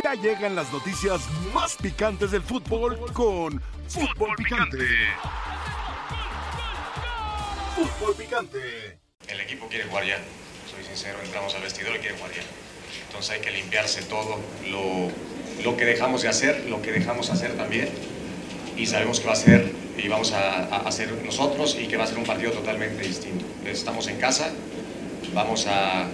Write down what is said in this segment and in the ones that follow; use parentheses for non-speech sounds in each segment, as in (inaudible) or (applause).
Ya llegan las noticias más picantes del fútbol con Fútbol Picante. Fútbol Picante. El equipo quiere jugar ya. Soy sincero, entramos al vestidor y quiere jugar ya. Entonces hay que limpiarse todo lo, que dejamos de hacer, lo que dejamos hacer también. Y sabemos que va a ser y vamos a, a hacer nosotros y que va a ser un partido totalmente distinto. Estamos en casa, vamos a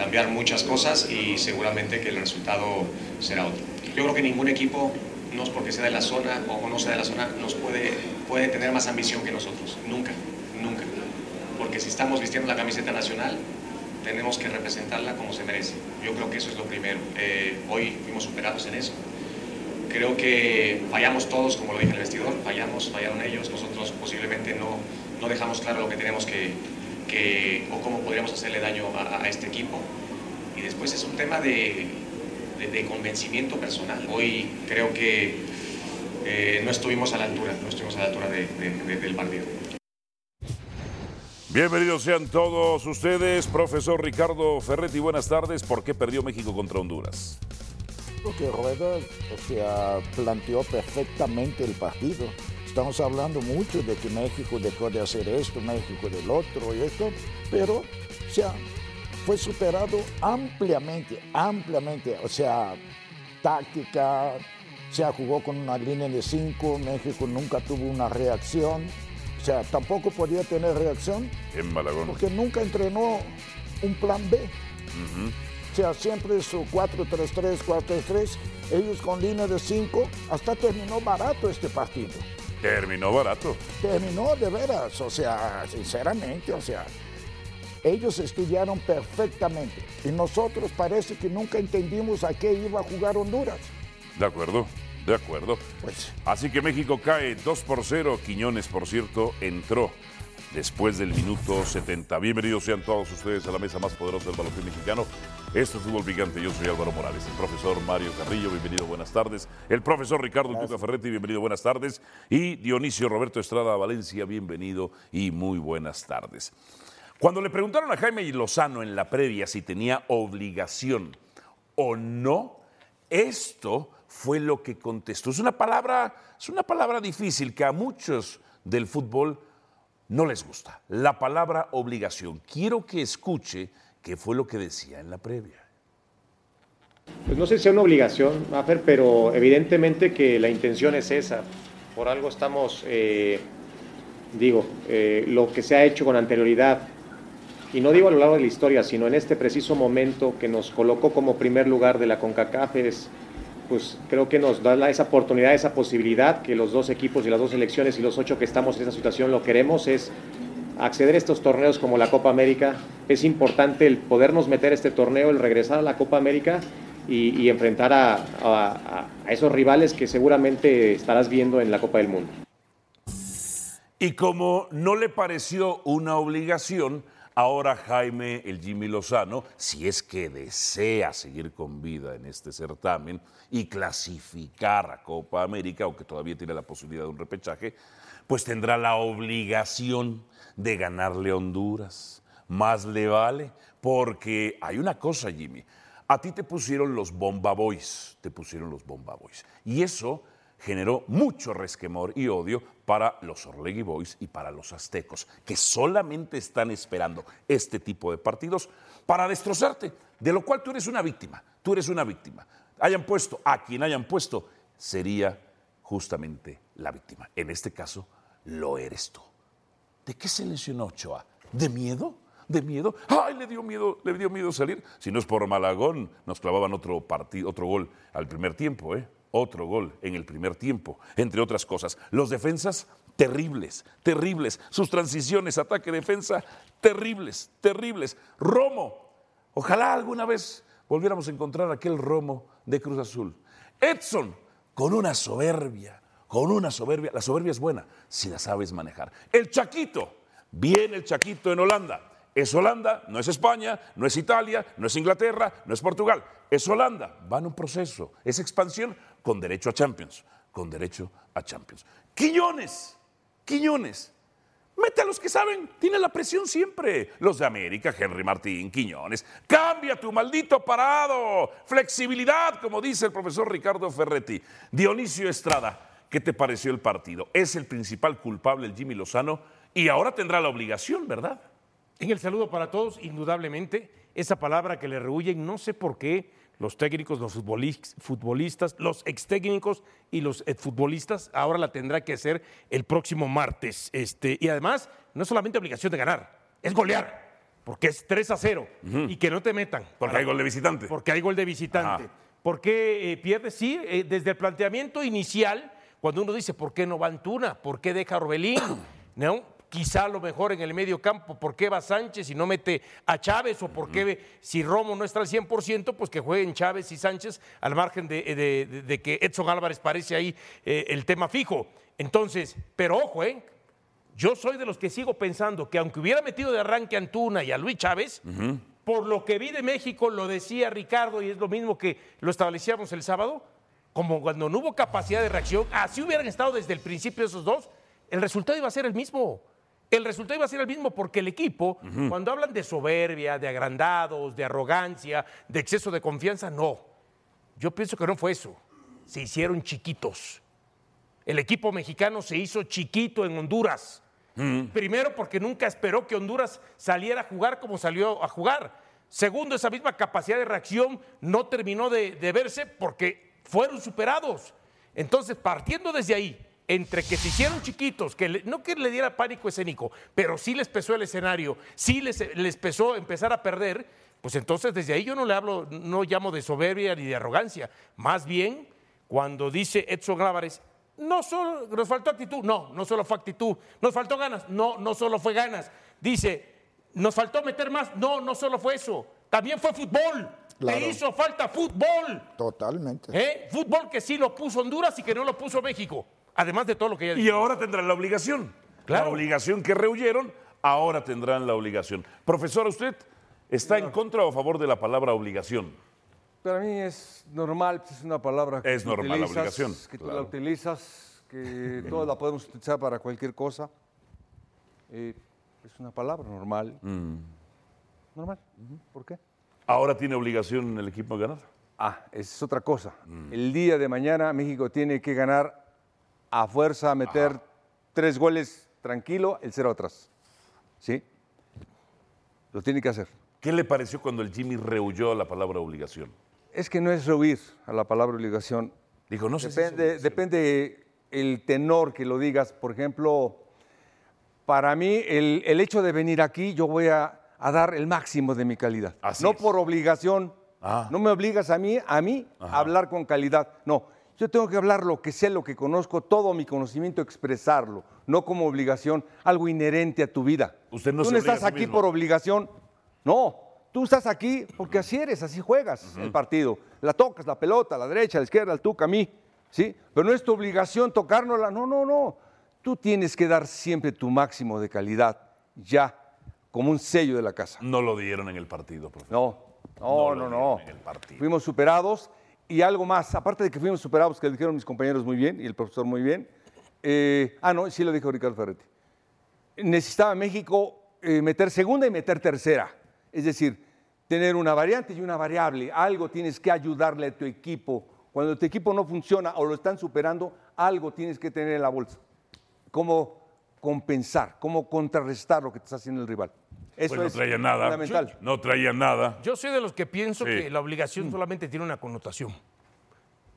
cambiar muchas cosas y seguramente que el resultado será otro. Yo creo que ningún equipo, no es porque sea de la zona o no sea de la zona, nos puede, puede tener más ambición que nosotros. Nunca, nunca. Porque si estamos vistiendo la camiseta nacional, tenemos que representarla como se merece. Yo creo que eso es lo primero. Eh, hoy fuimos superados en eso. Creo que fallamos todos, como lo dije en el vestidor, fallamos, fallaron ellos, nosotros posiblemente no, no dejamos claro lo que tenemos que, que o cómo podríamos hacerle daño a, a este equipo. Y después es un tema de, de, de convencimiento personal. Hoy creo que eh, no estuvimos a la altura, no estuvimos a la altura de, de, del partido. Bienvenidos sean todos ustedes, profesor Ricardo Ferretti, buenas tardes. ¿Por qué perdió México contra Honduras? Porque Rueda, o sea, planteó perfectamente el partido. Estamos hablando mucho de que México dejó de hacer esto, México del otro y esto, pero, o sea, fue superado ampliamente, ampliamente. O sea, táctica, o sea, jugó con una línea de cinco, México nunca tuvo una reacción. O sea, tampoco podía tener reacción En Malagón. porque nunca entrenó un plan B. O sea, siempre su 4-3-3, 4-3-3, ellos con línea de 5, hasta terminó barato este partido. Terminó barato. Terminó de veras, o sea, sinceramente, o sea, ellos estudiaron perfectamente y nosotros parece que nunca entendimos a qué iba a jugar Honduras. De acuerdo, de acuerdo. Pues Así que México cae 2 por 0. Quiñones, por cierto, entró después del minuto 70. Bienvenidos sean todos ustedes a la mesa más poderosa del balompié mexicano. Esto es Fútbol Picante. Yo soy Álvaro Morales. El profesor Mario Carrillo, bienvenido, buenas tardes. El profesor Ricardo Tuca Ferretti, bienvenido, buenas tardes. Y Dionisio Roberto Estrada Valencia, bienvenido y muy buenas tardes. Cuando le preguntaron a Jaime Lozano en la previa si tenía obligación o no, esto fue lo que contestó. Es una palabra, es una palabra difícil que a muchos del fútbol no les gusta. La palabra obligación. Quiero que escuche qué fue lo que decía en la previa. Pues no sé si sea una obligación, Mafer, pero evidentemente que la intención es esa. Por algo estamos, eh, digo, eh, lo que se ha hecho con anterioridad, y no digo a lo largo de la historia, sino en este preciso momento que nos colocó como primer lugar de la CONCACAF, es, pues creo que nos da esa oportunidad, esa posibilidad que los dos equipos y las dos selecciones y los ocho que estamos en esa situación lo queremos, es acceder a estos torneos como la Copa América. Es importante el podernos meter a este torneo, el regresar a la Copa América y, y enfrentar a, a- a esos rivales que seguramente estarás viendo en la Copa del Mundo. Y como no le pareció una obligación, ahora Jaime, el Jimmy Lozano, si es que desea seguir con vida en este certamen y clasificar a Copa América, aunque todavía tiene la posibilidad de un repechaje, pues tendrá la obligación de ganarle a Honduras. Más le vale, porque hay una cosa, Jimmy. A ti te pusieron los Bomba Boys, te pusieron los Bomba Boys. Y eso generó mucho resquemor y odio para los Orlegui Boys y para los aztecos, que solamente están esperando este tipo de partidos para destrozarte, de lo cual tú eres una víctima, tú eres una víctima. Hayan puesto a quien hayan puesto, sería justamente la víctima. En este caso, lo eres tú. ¿De qué se lesionó Ochoa? ¿De miedo? ¿De miedo? ¡Ay, le dio miedo, le dio miedo salir! Si no es por Malagón, nos clavaban otro, partido, otro gol al primer tiempo, ¿eh? Otro gol en el primer tiempo, entre otras cosas. Los defensas, terribles, terribles. Sus transiciones, ataque, defensa, terribles, terribles. Romo, ojalá alguna vez volviéramos a encontrar aquel Romo de Cruz Azul. Edson, con una soberbia, con una soberbia. La soberbia es buena si la sabes manejar. El Chaquito, bien el Chaquito en Holanda. Es Holanda, no es España, no es Italia, no es Inglaterra, no es Portugal. Es Holanda. Va en un proceso. Es expansión con derecho a Champions. Con derecho a Champions. Quiñones, Quiñones. Mete a los que saben, tiene la presión siempre. Los de América, Henry Martín, Quiñones. Cambia tu maldito parado. Flexibilidad, como dice el profesor Ricardo Ferretti. Dionisio Estrada, ¿qué te pareció el partido? Es el principal culpable el Jimmy Lozano y ahora tendrá la obligación, ¿verdad? En el saludo para todos, indudablemente, esa palabra que le rehuyen, no sé por qué los técnicos, los futbolistas, los ex técnicos y los futbolistas, ahora la tendrá que hacer el próximo martes. Este, y además, no es solamente obligación de ganar, es golear, porque es 3 a 0 y que no te metan. Porque hay gol de visitante. Porque hay gol de visitante. ¿Por qué eh, pierde? Sí, eh, desde el planteamiento inicial, cuando uno dice, ¿por qué no va Antuna? ¿Por qué deja Orbelín? (clears throat) ¿No? Quizá lo mejor en el medio campo, ¿por qué va Sánchez y no mete a Chávez? ¿O por qué si Romo no está al 100%, pues que jueguen Chávez y Sánchez al margen de, que Edson Álvarez parece ahí eh, el tema fijo? Entonces, pero ojo, ¿eh? Yo soy de los que sigo pensando que aunque hubiera metido de arranque a Antuna y a Luis Chávez, por lo que vi de México, lo decía Ricardo y es lo mismo que lo establecíamos el sábado, como cuando no hubo capacidad de reacción, así hubieran estado desde el principio esos dos, el resultado iba a ser el mismo el resultado iba a ser el mismo porque el equipo, cuando hablan de soberbia, de agrandados, de arrogancia, de exceso de confianza, no. Yo pienso que no fue eso. Se hicieron chiquitos. El equipo mexicano se hizo chiquito en Honduras. Primero porque nunca esperó que Honduras saliera a jugar como salió a jugar. Segundo, esa misma capacidad de reacción no terminó de verse porque fueron superados. Entonces, partiendo desde ahí, entre que se hicieron chiquitos, que no que le diera pánico escénico, pero sí les pesó el escenario, sí les, les pesó empezar a perder, pues entonces desde ahí yo no le hablo, no llamo de soberbia ni de arrogancia. Más bien, cuando dice Edson Álvarez, no solo nos faltó actitud, no, no solo fue actitud, nos faltó ganas, no, no solo fue ganas. Dice, nos faltó meter más, no, no solo fue eso, también fue fútbol. Le hizo falta fútbol. Totalmente. ¿Eh? Fútbol que sí lo puso Honduras y que no lo puso México. Además de todo lo que ya Y ahora tendrán la obligación. La obligación que rehuyeron, ahora tendrán la obligación. Profesor, ¿usted está en contra o a favor de la palabra obligación? Para mí es normal, pues, es una palabra que es normal la obligación. Que tú la utilizas, que (laughs) todos la podemos utilizar para cualquier cosa. Eh, es una palabra normal. Mm. Normal. ¿Por qué? ¿Ahora tiene obligación el equipo de ganar? Ah, es otra cosa. Mm. El día de mañana México tiene que ganar a fuerza a meter tres goles tranquilo, el cero atrás. ¿Sí? Lo tiene que hacer. ¿Qué le pareció cuando el Jimmy rehuyó la palabra obligación? Es que no es rehuir a la palabra obligación. Dijo, no sé depende, depende el tenor que lo digas. Por ejemplo, para mí, el, hecho de venir aquí, yo voy a, dar el máximo de mi calidad. no por obligación. Ah. No me obligas a mí, a mí a hablar con calidad. No, yo tengo que hablar lo que sé, lo que conozco, todo mi conocimiento, expresarlo, no como obligación, algo inherente a tu vida. Usted no tú no estás aquí por obligación, no. Tú estás aquí porque así eres, así juegas el partido. La tocas, la pelota, a la derecha, a la izquierda, al tuca, a mí. ¿sí? Pero no es tu obligación tocárnosla. No, no, no. Tú tienes que dar siempre tu máximo de calidad, ya, como un sello de la casa. No lo dieron en el partido, profesor. No, no, no, no. Fuimos superados y algo más, aparte de que fuimos superados, que lo dijeron mis compañeros muy bien y el profesor muy bien. Eh, ah, no, sí lo dijo Ricardo Ferretti. Necesitaba México eh, meter segunda y meter tercera. Es decir, tener una variante y una variable. Algo tienes que ayudarle a tu equipo. Cuando tu equipo no funciona o lo están superando, algo tienes que tener en la bolsa. Cómo compensar, cómo contrarrestar lo que te está haciendo el rival. Eso pues no traía nada. no traía nada. Yo soy de los que pienso que la obligación mm. solamente tiene una connotación.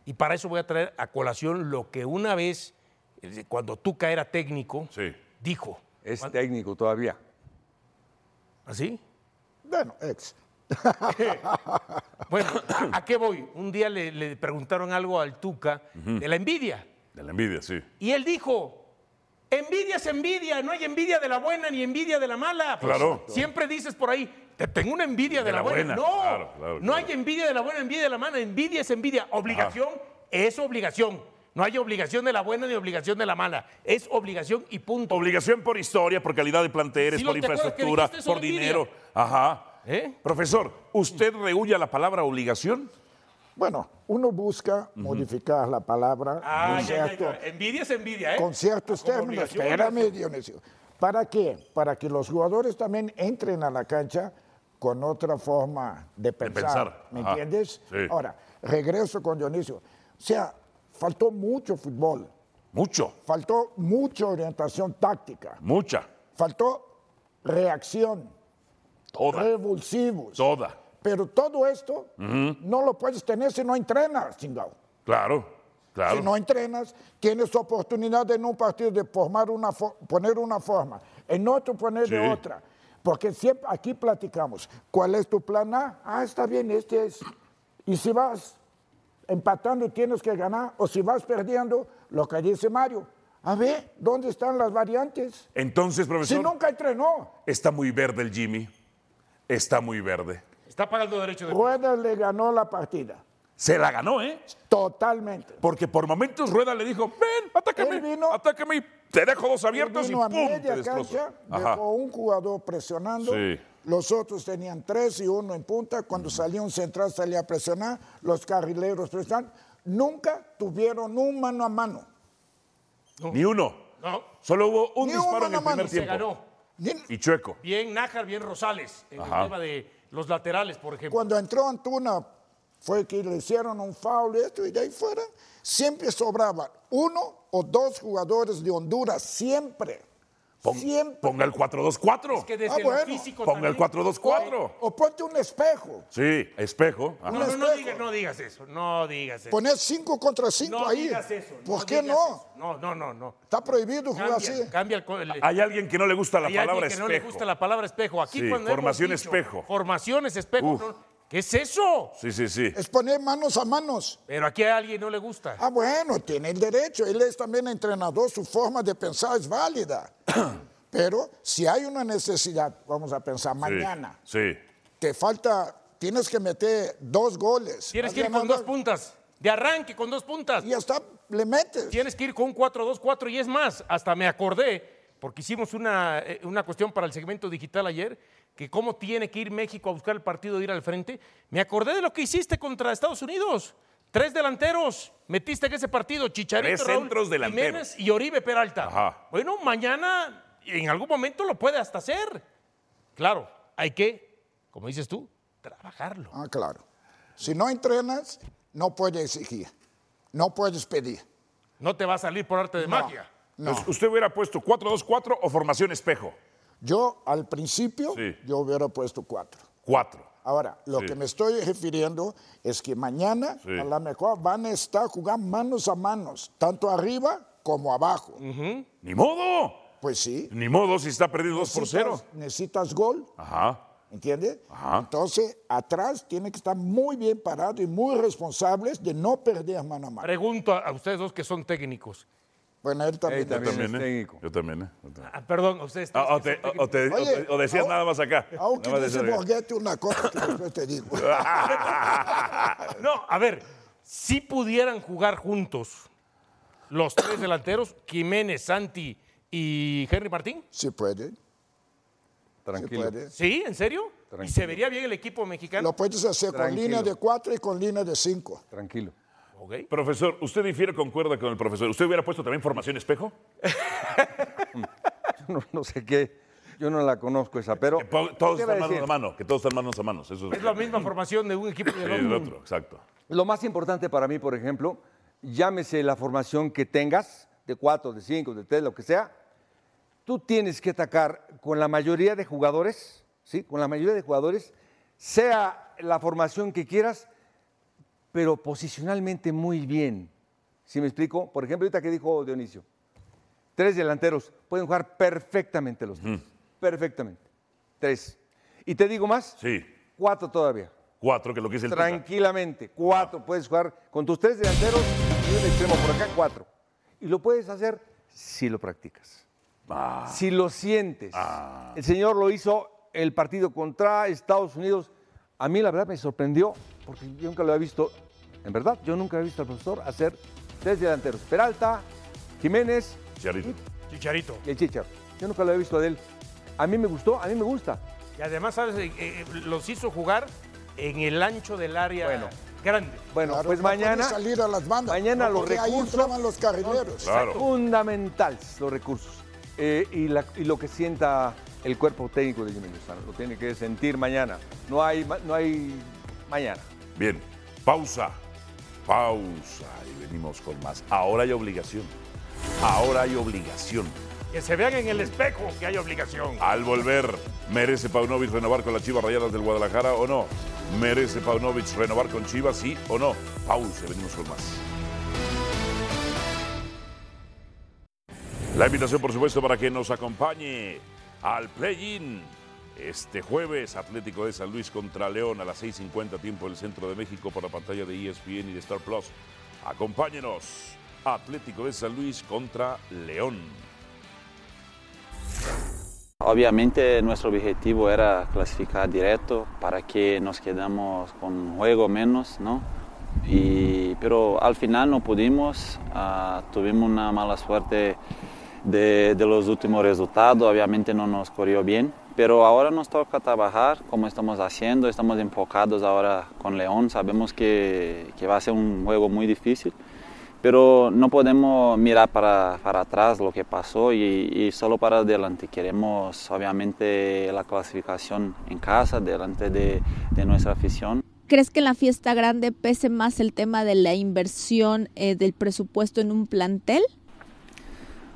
Y para eso voy a traer a colación lo que una vez, eh, cuando Tuca era técnico, dijo. Es técnico todavía. ¿Así? Bueno, ex. (laughs) bueno, ¿a, qué voy? Un día le, preguntaron algo al Tuca de la envidia. De la envidia, sí. Y él dijo, Envidia es envidia, no hay envidia de la buena ni envidia de la mala. Pues, claro. Siempre dices por ahí, te tengo una envidia de, la, buena. No, no hay envidia de la buena, envidia de la mala. Envidia es envidia. Obligación es obligación. No hay obligación de la buena ni obligación de la mala. Es obligación y punto. Obligación por historia, por calidad de planteles, por infraestructura, por dinero. Ajá. ¿Eh? Profesor, ¿usted rehuye la palabra obligación? Bueno, uno busca modificar la palabra. Ah, Envidia es envidia, ¿eh? Con ciertos términos. Espérame, Dionisio. ¿Para qué? Para que los jugadores también entren a la cancha con otra forma de pensar. pensar, ¿Me ajá, entiendes? sí. Ahora, regreso con Dionisio. O sea, faltó mucho fútbol, Mucho, faltó mucha orientación táctica, mucha, faltó reacción, toda, revulsivos. toda. Pero todo esto no lo puedes tener si no entrenas, chingado. Claro, claro. Si no entrenas, tienes oportunidad en un partido de formar una poner una forma, en otro poner de otra. Porque siempre aquí platicamos, ¿cuál es tu plan A? Ah, está bien, este es. Y si vas empatando tienes que ganar, o si vas perdiendo, lo que dice Mario, a ver, ¿dónde están las variantes? Entonces, Si profesor, nunca entrenó, está muy verde el Jimmy. Está muy verde. Está pagando derecho de Rueda le ganó la partida, Se la ganó, ¿eh? totalmente. Porque por momentos Rueda le dijo, ven, atácame, vino- atácame y te dejo dos abiertos y vino a ¡pum! te media cancha, Ajá. dejó un jugador presionando. Sí. Los otros tenían tres y uno en punta. Cuando salía un central salía a presionar. Los carrileros presionaban. Nunca tuvieron un mano a mano. Ni uno. No, Solo hubo un Ni un disparo en mano el a mano. primer se tiempo. ganó. Ni- Y Chueco. Bien Nájar, bien Rosales, en Ajá. el tema de los laterales, por ejemplo. Cuando entró Antuna, fue que le hicieron un foul y esto, y de ahí fuera, siempre sobraban uno o dos jugadores de Honduras, siempre. Pon- siempre. Ponga el 4-2-4. Es que desde Ah, lo bueno. físico Ponga el también- 4-2-4. O ponte un espejo. Sí, espejo. No, no, no, espejo. digas, no digas eso, no digas eso. Poner cinco contra cinco no ahí. digas eso. ¿Por qué no? eso. No, no, no, no. Está prohibido jugar Cambia, así. cambia el, el- Hay alguien que no le gusta la hay alguien palabra que espejo. no le gusta la palabra espejo. Aquí Sí, cuando formación dicho espejo. Formaciones espejo. Uf. no, ¿Qué es eso? Sí, sí, sí. Es poner manos a manos. Pero aquí a alguien no le gusta. Ah, bueno, tiene el derecho. Él es también entrenador, su forma de pensar es válida. (clears throat) Pero si hay una necesidad, vamos a pensar, Sí, mañana, Sí. te falta, tienes que meter dos goles. Tienes que ir con dos puntas. De arranque con dos puntas. Y hasta le metes. Tienes que ir con un 4-2-4 y es más, hasta me acordé, porque hicimos una, eh, una cuestión para el segmento digital ayer, que cómo tiene que ir México a buscar el partido de ir al frente. Me acordé de lo que hiciste contra Estados Unidos. Tres delanteros metiste en ese partido, Chicharito, Tres Raúl centros delanteros. Jiménez y Oribe Peralta. Ajá. Bueno, mañana en algún momento lo puede hasta hacer. Claro, hay que, como dices tú, trabajarlo. Ah, claro. Si no entrenas, no puedes exigir. No puedes pedir. No te va a salir por arte de No, magia. No. ¿usted hubiera puesto 4-2-4 o formación espejo? Yo al principio, Sí. yo hubiera puesto cuatro. 4. Ahora, lo Sí. que me estoy refiriendo es que mañana Sí. a lo mejor van a estar jugando manos a manos, tanto arriba como abajo. ¡Ni modo! Pues sí. Ni modo si está perdido 2 por 0. Necesitas, gol, Ajá. ¿entiendes? Ajá. Entonces, atrás tiene que estar muy bien parado y muy responsables de no perder mano a mano. Pregunto a, a ustedes dos que son técnicos. Bueno, él también. Él también. también, es técnico. Yo también, ¿eh? Yo también. Ah, perdón, a ustedes. Ah, tres o, te- son o te- o Oye, te- o decías nada más acá. Aunque dice Borghetti una cosa que después te digo. (laughs) No, a ver, si pudieran jugar juntos los tres delanteros, Jiménez, Santi y Henry Martín. Sí puede, sí Tranquilo. puede. ¿Sí? ¿En serio? ¿Y Tranquilo. se vería bien el equipo mexicano? Lo puedes hacer con línea de cuatro y con línea de cinco. Tranquilo. Ok. Profesor, ¿usted difiere, concuerda con el profesor? ¿Usted hubiera puesto también formación espejo? (laughs) No, no sé qué. Yo no la conozco esa, pero. Que todos ¿qué va a están manos a mano, que todos están manos a manos. Eso es, Es la misma formación de un equipo y Sí, del el otro. otro, exacto. Lo más importante para mí, por ejemplo, llámese la formación que tengas, de cuatro, de cinco, de tres, lo que sea, tú tienes que atacar con la mayoría de jugadores, ¿sí? Con la mayoría de jugadores, sea la formación que quieras, pero posicionalmente muy bien. ¿Sí me explico? Por ejemplo, ahorita que dijo Dionisio, tres delanteros pueden jugar perfectamente los tres. Perfectamente. Tres. Y te digo más, Sí, cuatro todavía. cuatro, que es lo que dice el Tuca. Tranquilamente, cuatro. Puedes jugar con tus tres delanteros y un extremo por acá, cuatro. Y lo puedes hacer si lo practicas. Ah. Si lo sientes. El señor lo hizo el partido contra Estados Unidos. A mí la verdad me sorprendió porque yo nunca lo había visto, en verdad, yo nunca había visto al profesor hacer tres delanteros. Peralta, Jiménez Chicharito. Chicharito. y el Chichar. Yo nunca lo había visto de él. A mí me gustó, a mí me gusta. Y además, ¿sabes? Eh, eh, los hizo jugar en el ancho del área Bueno. grande. Bueno, Claro, pues no mañana, salir a las bandas. mañana los ahí recursos entraban los carrileros. Claro. fundamentales los recursos. eh, y, la- y lo que sienta el cuerpo técnico de Jimmy Lozano. Lo tiene que sentir mañana. No hay, no hay mañana. Bien, pausa, pausa y venimos con más. Ahora hay obligación, ahora hay obligación. Que se vean en el espejo que hay obligación. Al volver, ¿merece Paunovic renovar con las Chivas Rayadas del Guadalajara o no? ¿Merece Paunovic renovar con Chivas, sí o no? Pausa, venimos con más. La invitación, por supuesto, para que nos acompañe al play-in. Este jueves, Atlético de San Luis contra León a las 6.50 tiempo del Centro de México por la pantalla de ESPN y de Star Plus. Acompáñenos. Atlético de San Luis contra León. Obviamente nuestro objetivo era clasificar directo para que nos quedamos con juego menos, ¿no? Y, pero al final no pudimos, ah, tuvimos una mala suerte de los últimos resultados, obviamente no nos corrió bien, pero ahora nos toca trabajar como estamos haciendo, estamos enfocados ahora con León, sabemos que, que va a ser un juego muy difícil pero no podemos mirar para, para atrás lo que pasó y, y solo para adelante. Queremos obviamente la clasificación en casa, delante de, de nuestra afición. ¿Crees que en la fiesta grande pese más el tema de la inversión eh, del presupuesto en un plantel?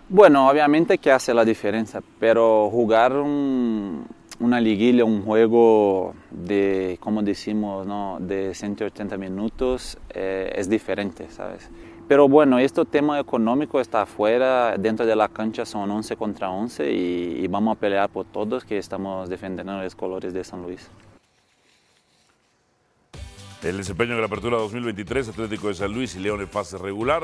Bueno, obviamente que hace la diferencia, pero jugar un- una liguilla, un juego de, como decimos, ¿no? de 180 minutos eh, es diferente, ¿sabes? Pero bueno, este tema económico está afuera, dentro de la cancha son 11 contra 11 y, y vamos a pelear por todos que estamos defendiendo los colores de San Luis. El desempeño en la apertura 2023, Atlético de San Luis y León en fase regular.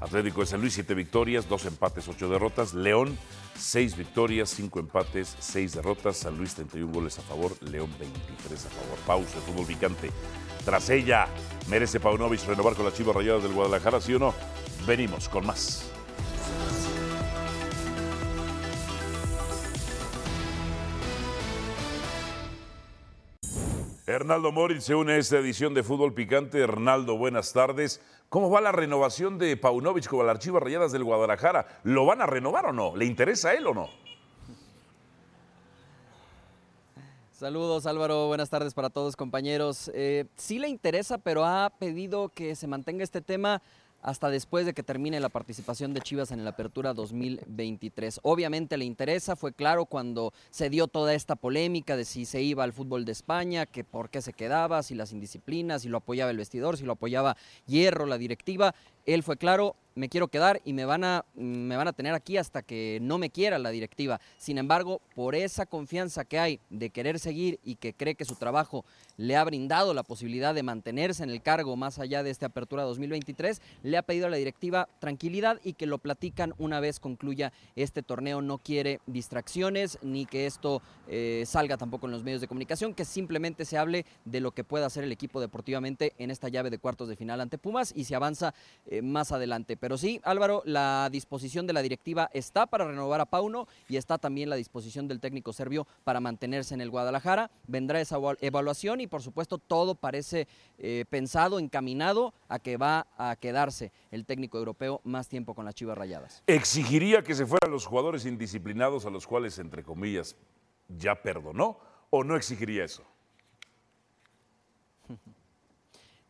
Atlético de San Luis, 7 victorias, 2 empates, 8 derrotas. León, 6 victorias, 5 empates, 6 derrotas. San Luis, 31 goles a favor. León, 23 a favor. Pausa, fútbol picante. Tras ella, ¿merece Paunovic renovar con las Chivas Rayadas del Guadalajara, sí o no? Venimos con más. Hernaldo Moritz se une a esta edición de Fútbol Picante. Hernaldo, buenas tardes. ¿Cómo va la renovación de Paunovic con las Chivas Rayadas del Guadalajara? ¿Lo van a renovar o no? ¿Le interesa a él o no? Saludos Álvaro, buenas tardes para todos compañeros. Eh, sí le interesa, pero ha pedido que se mantenga este tema hasta después de que termine la participación de Chivas en la Apertura 2023. Obviamente le interesa, fue claro cuando se dio toda esta polémica de si se iba al fútbol de España, que por qué se quedaba, si las indisciplinas, si lo apoyaba el vestidor, si lo apoyaba Hierro, la directiva. Él fue claro, me quiero quedar y me van a, me van a tener aquí hasta que no me quiera la directiva. Sin embargo, por esa confianza que hay de querer seguir y que cree que su trabajo le ha brindado la posibilidad de mantenerse en el cargo más allá de esta apertura 2023, le ha pedido a la directiva tranquilidad y que lo platican una vez concluya este torneo. No quiere distracciones ni que esto eh, salga tampoco en los medios de comunicación, que simplemente se hable de lo que pueda hacer el equipo deportivamente en esta llave de cuartos de final ante Pumas y se avanza más adelante. Pero sí, Álvaro, la disposición de la directiva está para renovar a Pauno y está también la disposición del técnico serbio para mantenerse en el Guadalajara. Vendrá esa evalu- evaluación y por supuesto todo parece eh, pensado, encaminado a que va a quedarse el técnico europeo más tiempo con las Chivas Rayadas. ¿Exigiría que se fueran los jugadores indisciplinados a los cuales, entre comillas, ya perdonó? ¿O no exigiría eso? (laughs)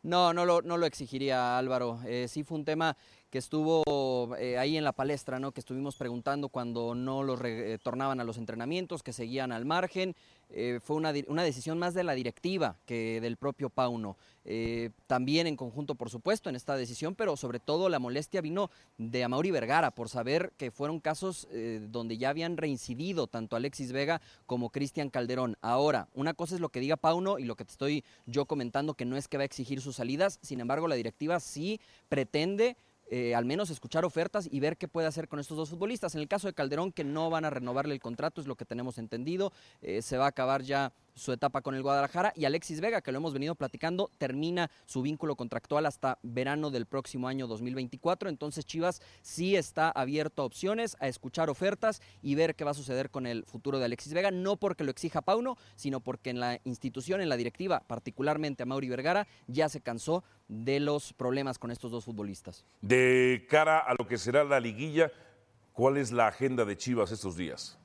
No, no lo, no lo exigiría Álvaro. Eh, sí fue un tema que estuvo eh, ahí en la palestra, ¿no? Que estuvimos preguntando cuando no los retornaban a los entrenamientos, que seguían al margen. Eh, fue una, una decisión más de la directiva que del propio Pauno. Eh, también en conjunto, por supuesto, en esta decisión, pero sobre todo la molestia vino de Amauri Vergara por saber que fueron casos eh, donde ya habían reincidido tanto Alexis Vega como Cristian Calderón. Ahora, una cosa es lo que diga Pauno y lo que te estoy yo comentando, que no es que va a exigir sus salidas, sin embargo, la directiva sí pretende eh, al menos escuchar ofertas y ver qué puede hacer con estos dos futbolistas. En el caso de Calderón, que no van a renovarle el contrato, es lo que tenemos entendido, se va a acabar ya su etapa con el Guadalajara y Alexis Vega, que lo hemos venido platicando, termina su vínculo contractual hasta verano del próximo año 2024. Entonces Chivas sí está abierto a opciones, a escuchar ofertas y ver qué va a suceder con el futuro de Alexis Vega, no porque lo exija Pauno, sino porque en la institución, en la directiva, particularmente a Mauri Vergara, ya se cansó de los problemas con estos dos futbolistas. De cara a lo que será la liguilla, ¿Cuál es la agenda de Chivas estos días?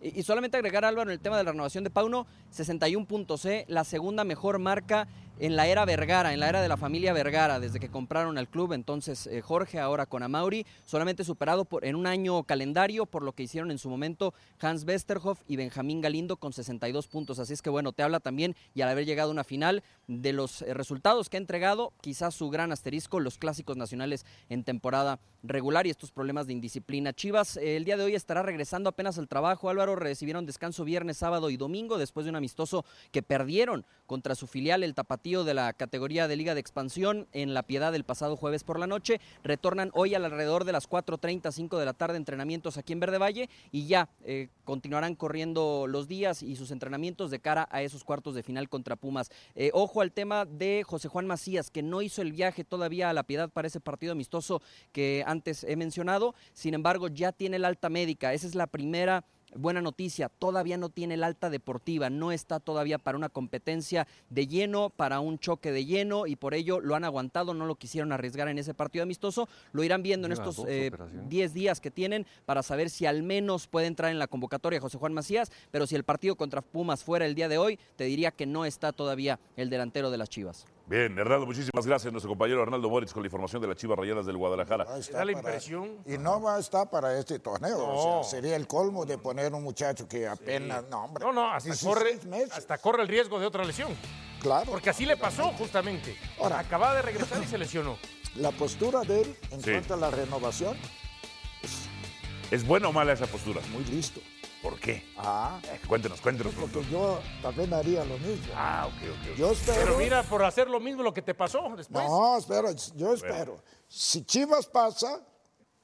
Y, solamente agregar, Álvaro, en el tema de la renovación de Pauno, 61 puntos, ¿eh? la segunda mejor marca en la era Vergara, en la era de la familia Vergara, desde que compraron el club, entonces eh, Jorge, ahora con Amauri, solamente superado por, en un año calendario por lo que hicieron en su momento Hans Westerhoff y Benjamín Galindo con 62 puntos. Así es que bueno, te habla también y al haber llegado a una final de los eh, resultados que ha entregado, quizás su gran asterisco, los clásicos nacionales en temporada regular y estos problemas de indisciplina. Chivas eh, el día de hoy estará regresando apenas al trabajo. Álvaro recibieron descanso viernes, sábado y domingo después de un amistoso que perdieron contra su filial, el Tapatío de la categoría de Liga de Expansión en La Piedad el pasado jueves por la noche. Retornan hoy alrededor de las 4.30, 5 de la tarde entrenamientos aquí en Verde Valle y ya eh, continuarán corriendo los días y sus entrenamientos de cara a esos cuartos de final contra Pumas. Eh, ojo al tema de José Juan Macías, que no hizo el viaje todavía a La Piedad para ese partido amistoso que antes he mencionado. Sin embargo, ya tiene el alta médica. Esa es la primera Buena noticia, todavía no tiene el alta deportiva, no está todavía para una competencia de lleno, para un choque de lleno y por ello lo han aguantado, no lo quisieron arriesgar en ese partido amistoso. Lo irán viendo en estos 10 eh, días que tienen para saber si al menos puede entrar en la convocatoria José Juan Macías, pero si el partido contra Pumas fuera el día de hoy, te diría que no está todavía el delantero de las Chivas. Bien, Hernando, muchísimas gracias. Nuestro compañero Hernando Moritz con la información de las Chivas Rayadas del Guadalajara. Da la impresión. Y no va a estar para este torneo. O sea, sería el colmo de poner un muchacho que apenas. No, hombre. No, no, hasta corre, hasta corre el riesgo de otra lesión. Claro. Porque así le pasó justamente. Ahora, acababa de regresar y se lesionó. La postura de él en Sí. cuanto a la renovación, ¿Es buena o mala esa postura? muy listo. ¿Por qué? Ah, Eh, cuéntenos, cuéntenos. porque yo también haría lo mismo. Ah, ok, ok. Yo espero. Pero mira, por hacer lo mismo lo que te pasó después. No, espera, yo espero. Si Chivas pasa,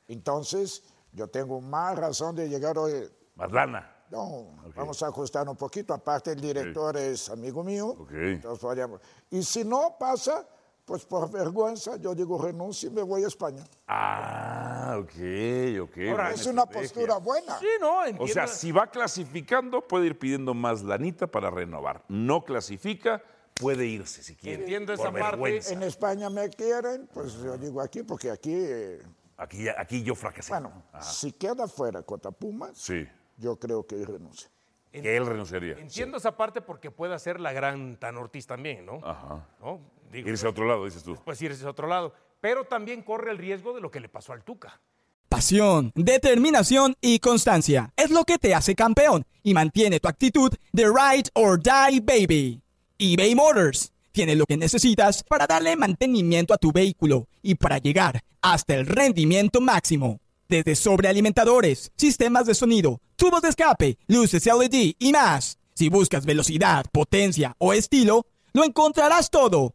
entonces yo tengo más razón de llegar hoy. Más lana. No, vamos a ajustar un poquito. Aparte, el director es amigo mío. Ok. Entonces, podríamos- Y si no pasa, pues por vergüenza, yo digo renuncio y me voy a España. Ah, ok, ok. Ahora, es una postura buena. Sí, no, O entiendo. sea, si va clasificando, puede ir pidiendo más lanita para renovar. No clasifica, puede irse si quiere. Entiendo esa parte. En España me quieren, pues yo digo aquí, porque aquí, eh, Aquí, aquí yo fracasé. bueno, Ajá. si queda fuera contra Pumas, Sí, yo creo que renuncio. que él renunciaría. Entiendo esa parte porque puede hacer la gran Tan Ortiz también, ¿no? Ajá. ¿No? Digo, Irse a otro lado, dices tú. pues irse a otro lado. Pero también corre el riesgo de lo que le pasó al Tuca. Pasión, determinación y constancia es lo que te hace campeón y mantiene tu actitud de ride or die baby. eBay Motors tiene lo que necesitas para darle mantenimiento a tu vehículo y para llegar hasta el rendimiento máximo. Desde sobrealimentadores, sistemas de sonido, tubos de escape, luces LED y más. Si buscas velocidad, potencia o estilo, lo encontrarás todo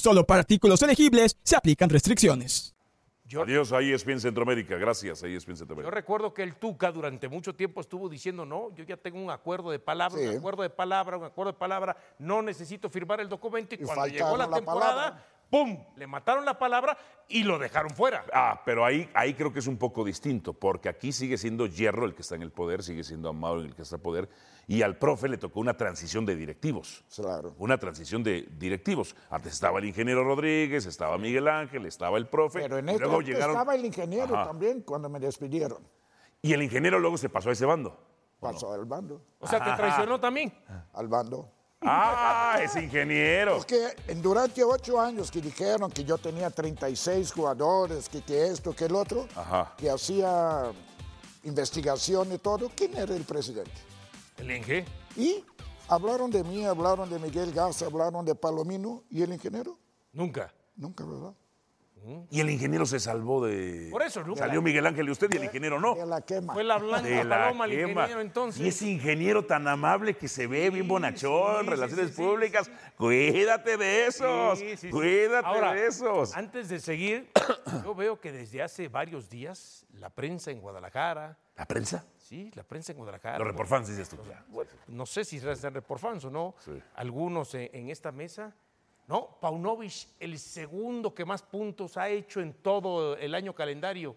Solo para artículos elegibles se aplican restricciones. Yo, Adiós a ESPN Centroamérica. Gracias a ESPN yo Centroamérica. recuerdo que el Tuca durante mucho tiempo estuvo diciendo, no, yo ya tengo un acuerdo de palabra, Sí. un acuerdo de palabra, un acuerdo de palabra, no necesito firmar el documento. Y, Y cuando llegó la la temporada, palabra. ¡Pum! Le mataron la palabra y lo dejaron fuera. Ah, pero ahí, ahí creo que es un poco distinto, porque aquí sigue siendo Hierro el que está en el poder, sigue siendo Amado el que está en el poder, y al profe le tocó una transición de directivos. Claro. Una transición de directivos. Antes estaba el ingeniero Rodríguez, estaba Miguel Ángel, estaba el profe. Pero en este luego llegaron. estaba el ingeniero Ajá. también cuando me despidieron. Y el ingeniero luego se pasó a ese bando. Pasó al bando, O sea, te traicionó también. al bando. ¡Ah, ese ingeniero! Porque en- durante ocho años que dijeron que yo tenía 36 jugadores, que, que esto, que el otro, Ajá. que hacía investigación y todo, ¿quién era el presidente? El Inge. Y hablaron de mí, hablaron de Miguel Garza, hablaron de Palomino y el ingeniero. Nunca. Nunca, ¿verdad? Y el ingeniero se salvó de. Por eso, ¿no? Salió Miguel Ángel y usted y el ingeniero no. De la quema. Fue la blanca De la paloma el quema. ingeniero entonces. Y ese ingeniero tan amable que se ve bien bonachón, sí, relaciones sí, sí, públicas. Cuídate de esos. Sí, sí, sí. Cuídate Ahora, de esos. Antes de seguir, (coughs) yo veo que desde hace varios días la prensa en Guadalajara, ¿La prensa? sí, la prensa en Guadalajara. Los reporfans, dices tú. bueno, no sé si serán reporfans o no, Sí. algunos en, en esta mesa. No, Paunovic, el segundo que más puntos ha hecho en todo el año calendario.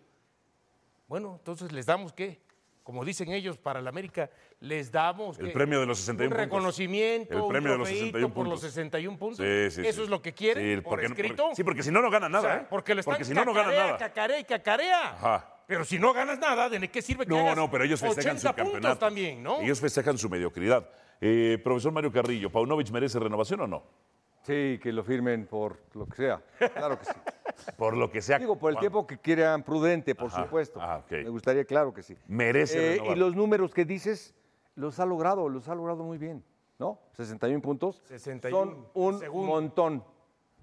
Bueno, entonces les damos qué? Como dicen ellos para el América, les damos El ¿qué? premio de los 61 un puntos. reconocimiento, El premio de los trofeito 61 por los puntos. 61 puntos. Sí, sí, Eso sí. es lo que quieren por porque, escrito. porque- sí, porque si no, no gana O nada. sea, ¿eh? Porque lo están si no, no gana nada. cacarea y cacarea. Ajá. Pero si no ganas nada, ¿de qué sirve que No, hagas no, pero ellos festejan 80 su campeonato. también, ¿no? Ellos festejan su mediocridad. Eh, profesor Mario Carrillo, ¿Paunovic merece renovación o no? Sí, que lo firmen por lo que sea. Claro que sí. (laughs) Por lo que sea. Digo, por el ¿cuán- tiempo que quieran prudente, por Ajá, supuesto. ah, ok. Me gustaría, claro que sí. Merece Eh, y los números que dices, los ha logrado, los ha logrado muy bien, ¿no? 61 puntos. 61 Son un segundo. montón. un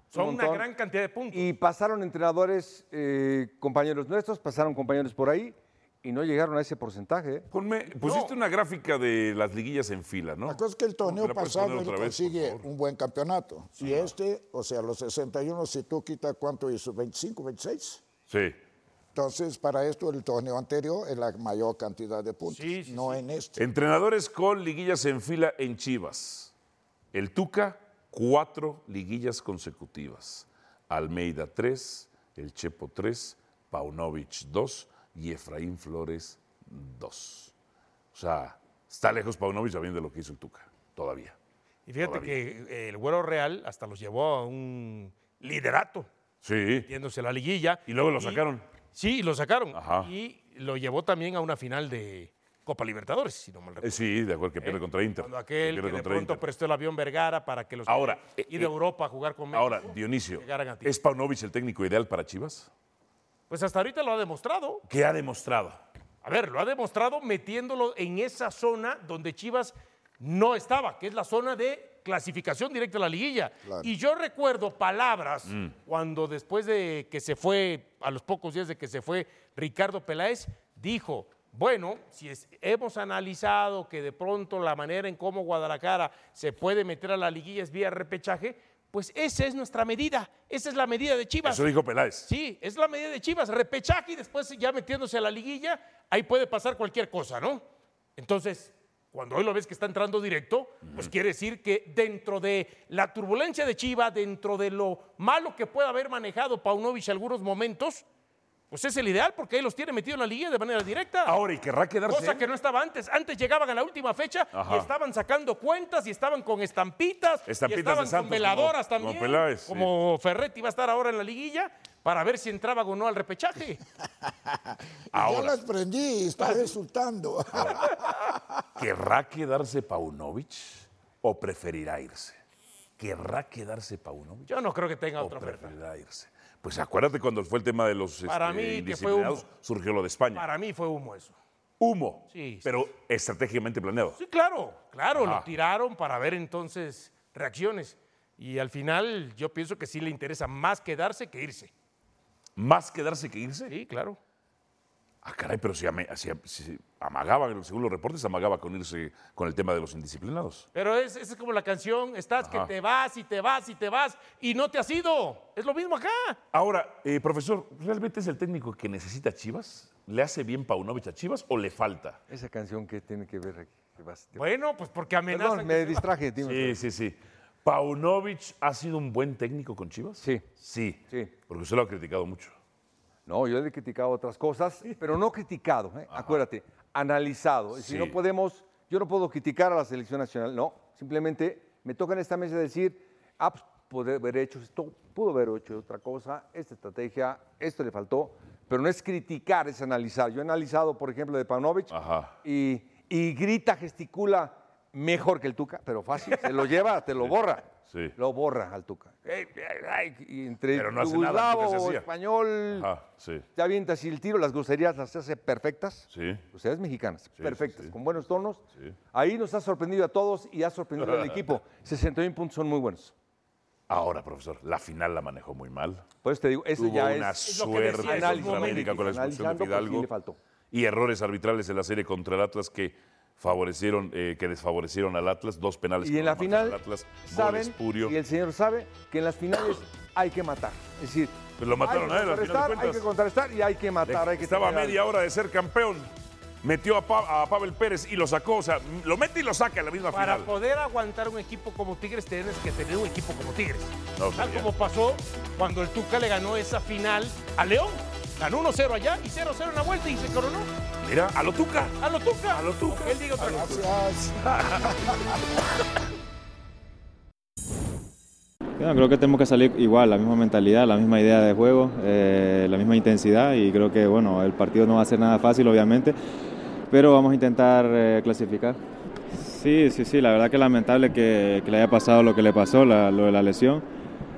Son una montón. gran cantidad de puntos. Y pasaron entrenadores, eh, compañeros nuestros, pasaron compañeros por ahí y no llegaron a ese porcentaje. ¿eh? Ponme, pusiste una gráfica de las liguillas en fila, ¿no? La cosa es que el torneo ¿Me la puedes pasado él consigue un buen campeonato. y este, o sea, los 61, si tú quitas cuánto hizo, 25, 26. Sí. Entonces, para esto, el torneo anterior es la mayor cantidad de puntos, Sí, sí, no en este. Entrenadores con liguillas en fila en Chivas. El Tuca, cuatro liguillas consecutivas. Almeida, tres. El Chepo, tres. Paunovic, dos. Y Efraín Flores, dos. O sea, está lejos Paunovic también de lo que hizo el Tuca. Todavía. Y fíjate Todavía. que eh, el Güero Real hasta los llevó a un liderato, Sí. metiéndose la liguilla. Y luego lo sacaron. Sí, lo sacaron. Ajá. Y lo llevó también a una final de Copa Libertadores, si no mal recuerdo. Eh, sí, de acuerdo, que pierde contra Inter. Cuando Que aquel pierde que de pronto Inter. prestó el avión Vergara para que los Ahora, que eh, de eh, Europa a jugar con México. Ahora, Dionisio, a. ¿es Paunovic el técnico ideal para Chivas? Pues hasta ahorita lo ha demostrado. ¿Qué ha demostrado? A ver, lo ha demostrado metiéndolo en esa zona donde Chivas no estaba, que es la zona de clasificación directa a la liguilla. Claro. Y yo recuerdo palabras Mm. cuando después de que se fue, a los pocos días de que se fue Ricardo Peláez, dijo, bueno, si es- hemos analizado que de pronto la manera en cómo Guadalajara se puede meter a la liguilla es vía repechaje, pues esa es nuestra medida, esa es la medida de Chivas. Eso dijo Peláez. Sí, es la medida de Chivas, repechaje y después ya metiéndose a la liguilla, ahí puede pasar cualquier cosa, ¿no? Entonces, cuando hoy lo ves que está entrando directo, pues quiere decir que dentro de la turbulencia de Chivas, dentro de lo malo que pueda haber manejado Paunovic algunos momentos, pues es el ideal porque ahí los tiene metido en la liguilla de manera directa. Ahora, ¿y querrá quedarse? Cosa que no estaba antes. Antes llegaban a la última fecha Ajá. y estaban sacando cuentas y estaban con estampitas, y Estampitas estaban de Santos, con veladoras como- como también. Peláez, sí. como Ferretti va a estar ahora en la liguilla para ver si entraba o no al repechaje. (laughs) Y Ahora. Ya las prendí y está resultando. (laughs) ¿Querrá quedarse Paunovic o preferirá irse? ¿Querrá quedarse Paunovic Yo no creo que tenga o otra oferta. preferirá irse? Pues acuérdate cuando fue el tema de los Para este, mí que fue indisciplinados, humo. surgió lo de España. Para mí fue humo eso. Humo, Sí, sí. pero estratégicamente planeado. Sí, claro, claro, lo tiraron para ver entonces reacciones. Y al final yo pienso que sí le interesa más quedarse que irse. ¿Más quedarse que irse? Sí, claro. Ah, caray, pero si, ame- si- si amagaba, según los reportes, amagaba con irse con el tema de los indisciplinados. Pero es, es como la canción, estás Ajá. que te vas y te vas y te vas y no te has ido. Es lo mismo acá. Ahora, eh, profesor, ¿realmente es el técnico que necesita Chivas? ¿Le hace bien Paunovic a Chivas o le falta? Esa canción que tiene que ver aquí. Bueno, pues porque amenazan. Perdón, me distraje. dime. Sí, sí, sí. ¿Paunovic ha sido un buen técnico con Chivas? Sí. Sí. Sí. Porque usted lo ha criticado mucho. No, yo le he criticado otras cosas, pero no criticado, ¿eh? acuérdate, analizado. Si Sí. no podemos, yo no puedo criticar a la selección nacional, no. Simplemente me toca en esta mesa decir, ah, pues, pudo haber hecho esto, pudo haber hecho otra cosa, esta estrategia, esto le faltó, pero no es criticar, es analizar. Yo he analizado, por ejemplo, de Pavlovich y, y grita, gesticula mejor que el Tuca, pero fácil, se lo lleva, te lo borra. Sí. Lo borra al Tuca. Ey, ey, ay, y entre Pero no hace nada, yugoslavo, español, Ajá, sí. te avienta así el tiro, las groserías las hace perfectas. Sí. Groserías mexicanas, perfectas, con buenos tonos. Ahí nos ha sorprendido a todos y ha sorprendido al (laughs) equipo. 61 puntos son muy buenos. Ahora, profesor, la final la manejó muy mal. Pues te digo, ese Tuvo ya una es... lo que decía, suerte contra América con la expulsión de pues, Fidalgo le faltó. y errores arbitrales en la serie contra el Atlas que favorecieron, eh, que desfavorecieron al Atlas, dos penales Y en la final al Atlas, saben, espurio. y el señor sabe, que en las finales hay que matar. Es decir, Pues lo mataron hay a que él, al final de contrarrestar, hay que contrarrestar y hay que matar. hay que Estaba a media hora de ser campeón. Metió a, Pa- a Pavel Pérez y lo sacó. O sea, lo mete y lo saca en la misma Para final. poder aguantar un equipo como Tigres tienes que tener un equipo como Tigres. No, Tal sería. como pasó cuando el Tuca le ganó esa final a León. Ganó 1-0 allá y 0-0 en la vuelta y se coronó. Mira, a lo Tuca. A lo Tuca. A lo Tuca. Él diga otra. Gracias. (laughs) Bueno, creo que tenemos que salir igual, la misma mentalidad, la misma idea de juego, eh, la misma intensidad y creo que bueno, el partido no va a ser nada fácil obviamente, pero vamos a intentar eh, clasificar. Sí, sí, sí, la verdad que es lamentable que, que le haya pasado lo que le pasó, la- lo de la lesión,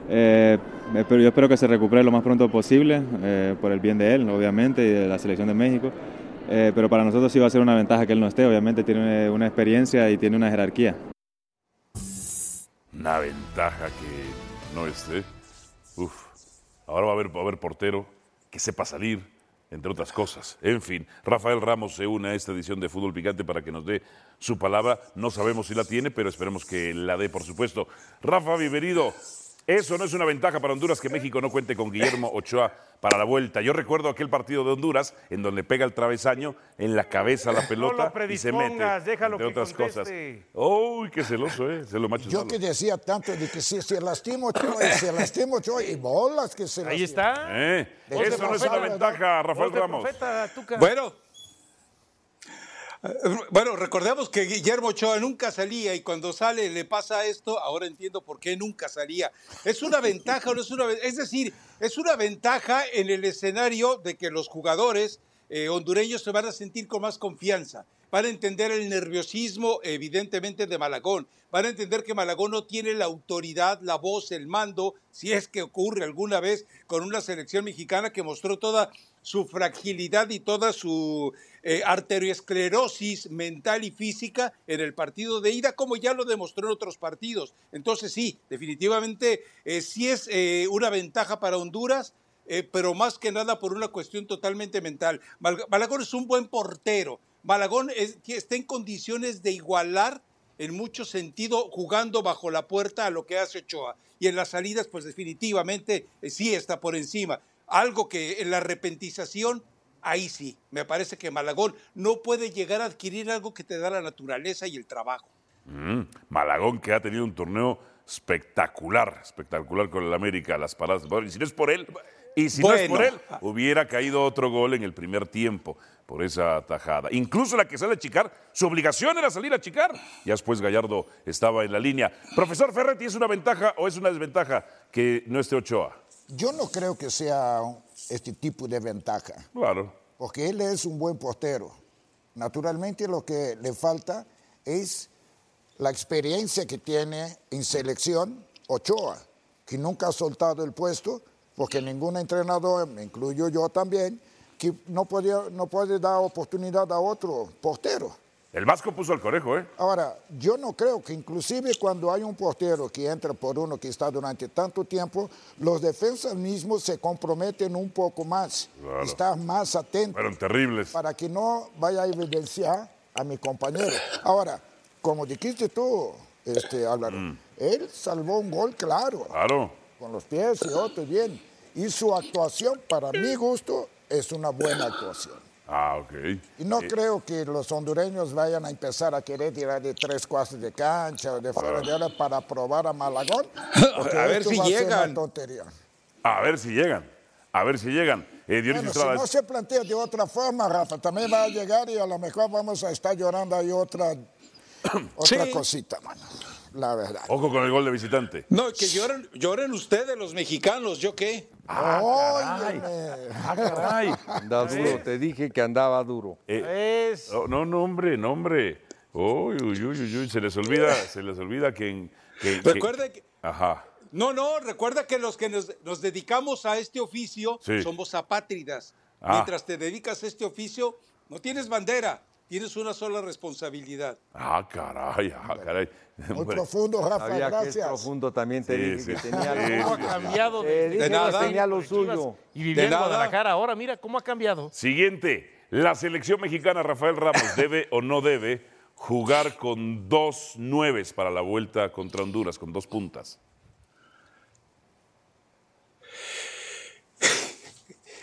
Eh, pero yo espero que se recupere lo más pronto posible, eh, por el bien de él obviamente y de la selección de México, Eh, pero para nosotros sí va a ser una ventaja que él no esté, obviamente tiene una experiencia y tiene una jerarquía. Una ventaja que no esté. Uf. Ahora va a haber, va a haber portero que sepa salir, entre otras cosas. En fin, Rafael Ramos se une a esta edición de Fútbol Picante para que nos dé su palabra. No sabemos si la tiene, pero esperemos que la dé, por supuesto. Rafa Viverido, eso no es una ventaja para Honduras que México no cuente con Guillermo Ochoa para la vuelta. Yo recuerdo aquel partido de Honduras en donde pega el travesaño en la cabeza la pelota y se mete. déjalo entre que otras cosas. Uy, qué celoso, ¿eh? Se lo macho Yo que decía tanto de que si se lastima Ochoa, y se lastima Ochoa, y bolas que se lastima. Ahí está. Eh, Eso no es una ventaja, Rafael Ramos. profeta. Bueno. Bueno, recordemos que Guillermo Ochoa nunca salía y cuando sale le pasa esto, ahora entiendo por qué nunca salía. ¿Es una ventaja o no es una? Es decir, es una ventaja en el escenario de que los jugadores eh, hondureños se van a sentir con más confianza, van a entender el nerviosismo evidentemente de Malagón, van a entender que Malagón no tiene la autoridad, la voz, el mando, si es que ocurre alguna vez con una selección mexicana que mostró toda su fragilidad y toda su eh, arteriosclerosis mental y física en el partido de ida, como ya lo demostró en otros partidos. Entonces sí, definitivamente eh, sí es eh, una ventaja para Honduras, pero más que nada por una cuestión totalmente mental. Mal- Malagón es un buen portero. Malagón es- está en condiciones de igualar en mucho sentido jugando bajo la puerta a lo que hace Ochoa. Y en las salidas, pues definitivamente sí está por encima. Algo que en la repentización, ahí sí, me parece que Malagón no puede llegar a adquirir algo que te da la naturaleza y el trabajo. Mm, Malagón que ha tenido un torneo espectacular, espectacular con el América, las paradas. Y si no es por él, y si no es por él, hubiera caído otro gol en el primer tiempo por esa tajada. Incluso la que sale a chicar, su obligación era salir a chicar. Ya después Gallardo estaba en la línea. Profesor Ferretti, ¿es una ventaja o es una desventaja que no esté Ochoa? Yo no creo que sea este tipo de ventaja, Claro. porque él es un buen portero. Naturalmente lo que le falta es la experiencia que tiene en selección Ochoa, que nunca ha soltado el puesto, porque ningún entrenador, me incluyo yo también, que no, podía, no puede dar oportunidad a otro portero. El Vasco puso al conejo, ¿eh? Ahora, yo no creo que inclusive cuando hay un portero que entra por uno que está durante tanto tiempo, los defensas mismos se comprometen un poco más, Claro. están más atentos Fueron terribles. para que no vaya a evidenciar a mi compañero. Ahora, como dijiste tú, este, Álvaro, él salvó un gol claro, Claro. con los pies y otro bien. Y su actuación, para mi gusto, es una buena actuación. Ah, ok. Y no Eh, creo que los hondureños vayan a empezar a querer tirar de tres cuartos de cancha o de fuera de área para probar a Malagón. (laughs) A ver si a llegan. tontería. A ver si llegan. A ver si llegan. Eh, Bueno, si no se plantea de otra forma, Rafa, también va a llegar y a lo mejor vamos a estar llorando ahí otra, (coughs) otra Sí. cosita, mano. La verdad. Ojo con el gol de visitante. No, que lloren, lloren ustedes los mexicanos, ¿yo qué? Óyeme. Ah, caray. Anda duro, te dije que andaba duro. Eh, Es. oh, no, no, hombre, no, hombre. Uy, uy, uy, uy, uy, se les olvida, se les olvida que... en- que- que- Recuerde que, Ajá. No, no, recuerda que los que nos, nos dedicamos a este oficio Sí. somos apátridas. Ah. Mientras te dedicas a este oficio, no tienes bandera. Tienes una sola responsabilidad. Ah, caray, ah, caray. Muy Hombre. profundo, Rafa, Sabía que es gracias. profundo también te Sí, dije sí, que tenía Sí, lo ¿Cómo ha cambiado Te desde dije que que nada. tenía lo suyo. Y vivía De en nada. Guadalajara. Ahora mira cómo ha cambiado. Siguiente, la selección mexicana Rafael Ramos (coughs) debe o no debe jugar con dos nueves para la vuelta contra Honduras, con dos puntas.